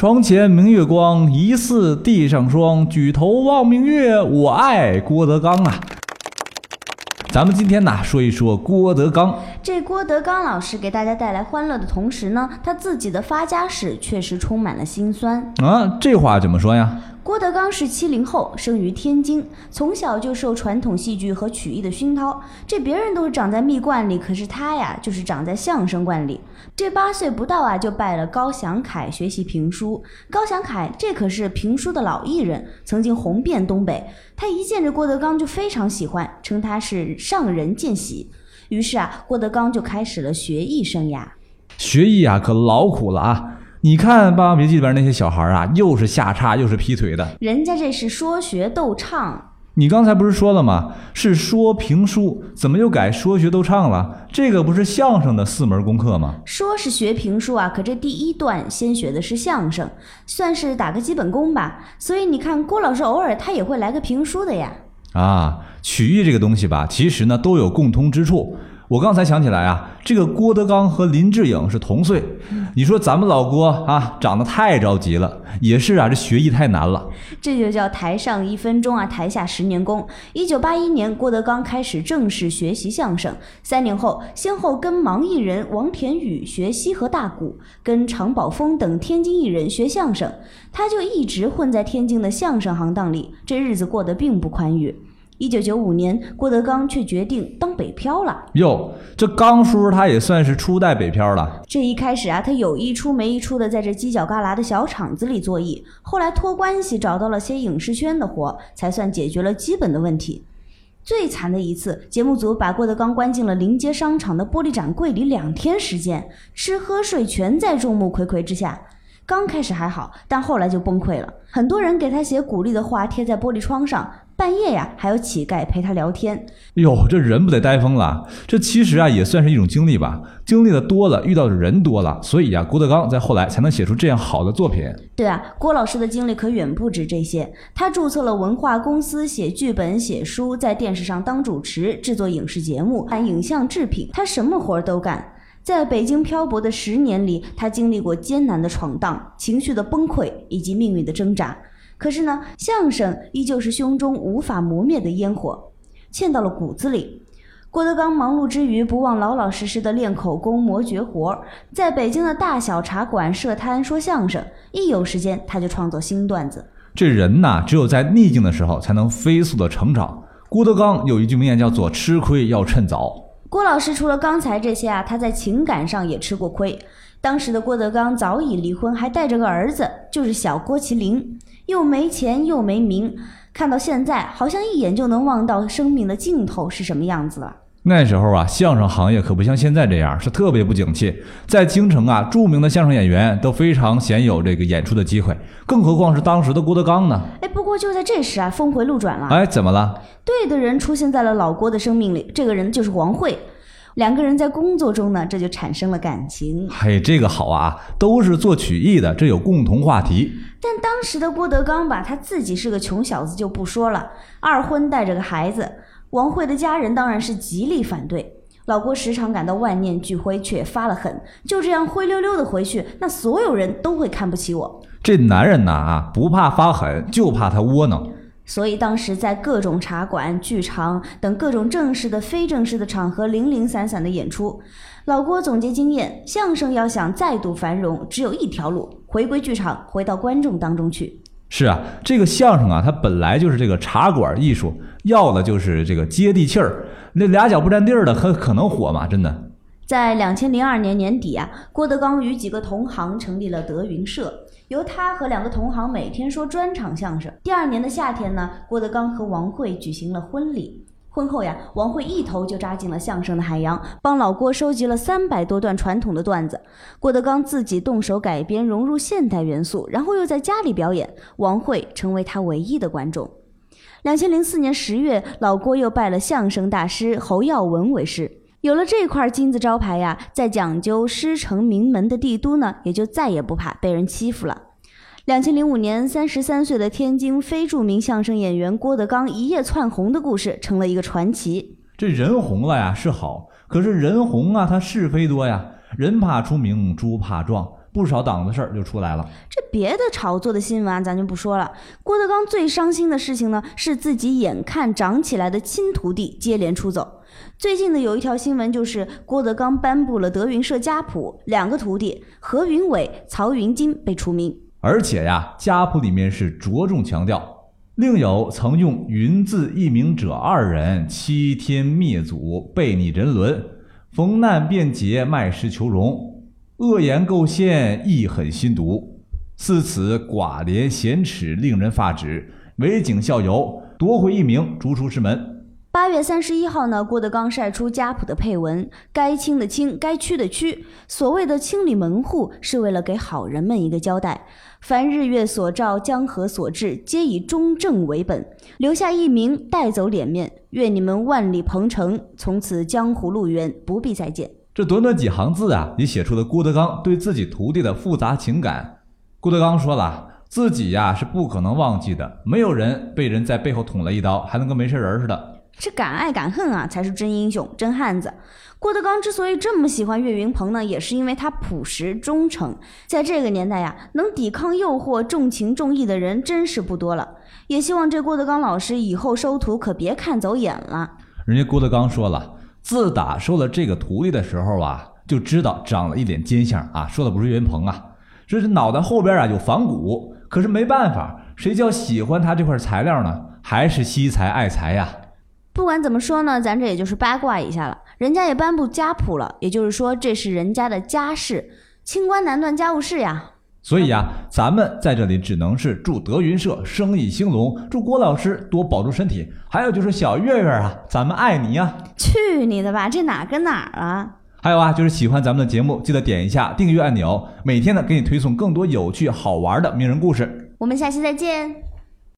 床前明月光，疑似地上霜。举头望明月，我爱郭德纲啊！咱们今天呢，说一说郭德纲。这郭德纲老师给大家带来欢乐的同时呢，他自己的发家史确实充满了辛酸啊。这话怎么说呀？郭德纲是七零后，生于天津，从小就受传统戏剧和曲艺的熏陶。这别人都是长在蜜罐里，可是他呀，就是长在相声罐里。这八岁不到啊，就拜了高祥凯学习评书。高祥凯这可是评书的老艺人，曾经红遍东北。他一见着郭德纲就非常喜欢，称他是上人见喜。于是啊，郭德纲就开始了学艺生涯。学艺啊，可劳苦了啊！你看《霸王别姬》里边那些小孩啊，又是下叉又是劈腿的。人家这是说学逗唱。你刚才不是说了吗？是说评书，怎么又改说学逗唱了？这个不是相声的四门功课吗？说是学评书啊，可这第一段先学的是相声，算是打个基本功吧。所以你看，郭老师偶尔他也会来个评书的呀。啊，曲艺这个东西吧，其实呢都有共通之处。我刚才想起来啊，这个郭德纲和林志颖是同岁。你说咱们老郭啊，长得太着急了，也是啊，这学艺太难了。这就叫台上一分钟啊，台下十年功。一九八一年，郭德纲开始正式学习相声。三年后，先后跟盲艺人王田宇学西河大鼓，跟常宝峰等天津艺人学相声。他就一直混在天津的相声行当里，这日子过得并不宽裕。一九九五年，郭德纲却决定当北漂了。哟，这刚叔他也算是初代北漂了。这一开始啊，他有一出没一出的在这犄角旮旯的小厂子里作艺，后来托关系找到了些影视圈的活，才算解决了基本的问题。最惨的一次，节目组把郭德纲关进了临街商场的玻璃展柜里两天时间，吃喝睡全在众目睽睽之下。刚开始还好，但后来就崩溃了。很多人给他写鼓励的话，贴在玻璃窗上。半夜呀，还有乞丐陪他聊天。哟，这人不得呆疯了？这其实啊，也算是一种经历吧。经历的多了，遇到的人多了，所以呀，郭德纲在后来才能写出这样好的作品。对啊，郭老师的经历可远不止这些。他注册了文化公司，写剧本、写书，在电视上当主持，制作影视节目、办影像制品，他什么活儿都干。在北京漂泊的十年里，他经历过艰难的闯荡、情绪的崩溃以及命运的挣扎。可是呢，相声依旧是胸中无法磨灭的烟火，嵌到了骨子里。郭德纲忙碌之余，不忘老老实实的练口功、磨绝活儿，在北京的大小茶馆设摊说相声，一有时间他就创作新段子。这人呐，只有在逆境的时候才能飞速的成长。郭德纲有一句名言叫做“吃亏要趁早”。郭老师除了刚才这些啊，他在情感上也吃过亏。当时的郭德纲早已离婚，还带着个儿子，就是小郭麒麟。又没钱又没名，看到现在好像一眼就能望到生命的尽头是什么样子了。那时候啊，相声行业可不像现在这样，是特别不景气。在京城啊，著名的相声演员都非常鲜有这个演出的机会，更何况是当时的郭德纲呢？哎，不过就在这时啊，峰回路转了。哎，怎么了？对的人出现在了老郭的生命里，这个人就是王慧。两个人在工作中呢，这就产生了感情。嘿，这个好啊，都是做曲艺的，这有共同话题。但当时的郭德纲吧，他自己是个穷小子就不说了，二婚带着个孩子，王慧的家人当然是极力反对。老郭时常感到万念俱灰，却发了狠，就这样灰溜溜的回去，那所有人都会看不起我。这男人呐啊，不怕发狠，就怕他窝囊。所以当时在各种茶馆、剧场等各种正式的、非正式的场合，零零散散的演出。老郭总结经验，相声要想再度繁荣，只有一条路：回归剧场，回到观众当中去。是啊，这个相声啊，它本来就是这个茶馆艺术，要的就是这个接地气儿。那俩脚不沾地儿的，可可能火吗？真的。在两千零二年年底啊，郭德纲与几个同行成立了德云社。由他和两个同行每天说专场相声。第二年的夏天呢，郭德纲和王慧举行了婚礼。婚后呀，王慧一头就扎进了相声的海洋，帮老郭收集了三百多段传统的段子。郭德纲自己动手改编，融入现代元素，然后又在家里表演。王慧成为他唯一的观众。两千零四年十月，老郭又拜了相声大师侯耀文为师。有了这块金字招牌呀，在讲究师承名门的帝都呢，也就再也不怕被人欺负了。两千零五年，三十三岁的天津非著名相声演员郭德纲一夜窜红的故事成了一个传奇。这人红了呀是好，可是人红啊，他是非多呀。人怕出名，猪怕壮，不少档子事儿就出来了。别的炒作的新闻，咱就不说了。郭德纲最伤心的事情呢，是自己眼看长起来的亲徒弟接连出走。最近的有一条新闻，就是郭德纲颁布了德云社家谱，两个徒弟何云伟、曹云金被除名。而且呀，家谱里面是着重强调，另有曾用云字一名者二人，欺天灭祖，背逆人伦，逢难便捷，卖师求荣，恶言构陷，意狠心毒，似此寡廉鲜耻，令人发指，违警效尤，夺回一名，逐出师门。八月三十一号呢，郭德纲晒出家谱的配文，该清的清，该驱的驱。所谓的清理门户，是为了给好人们一个交代。凡日月所照，江河所至，皆以中正为本，留下一名，带走脸面。愿你们万里鹏程，从此江湖路远，不必再见。这短短几行字啊，也写出了郭德纲对自己徒弟的复杂情感。郭德纲说了，自己呀是不可能忘记的，没有人被人在背后捅了一刀，还能跟没事人似的。这敢爱敢恨啊，才是真英雄、真汉子。郭德纲之所以这么喜欢岳云鹏呢，也是因为他朴实忠诚。在这个年代呀，能抵抗诱惑、重情重义的人真是不多了。也希望这郭德纲老师以后收徒可别看走眼了。人家郭德纲说了，自打收了这个徒弟的时候啊，就知道长了一脸奸相啊。说的不是岳云鹏啊，这是脑袋后边啊有仿古。可是没办法，谁叫喜欢他这块材料呢？还是惜才爱才呀。不管怎么说呢，咱这也就是八卦一下了。人家也颁布家谱了，也就是说这是人家的家事，清官难断家务事呀。所以呀，咱们在这里只能是祝德云社生意兴隆，祝郭老师多保重身体。还有就是小月月啊，咱们爱你呀！去你的吧，这哪跟哪儿啊？还有啊，就是喜欢咱们的节目，记得点一下订阅按钮，每天呢给你推送更多有趣好玩的名人故事。我们下期再见。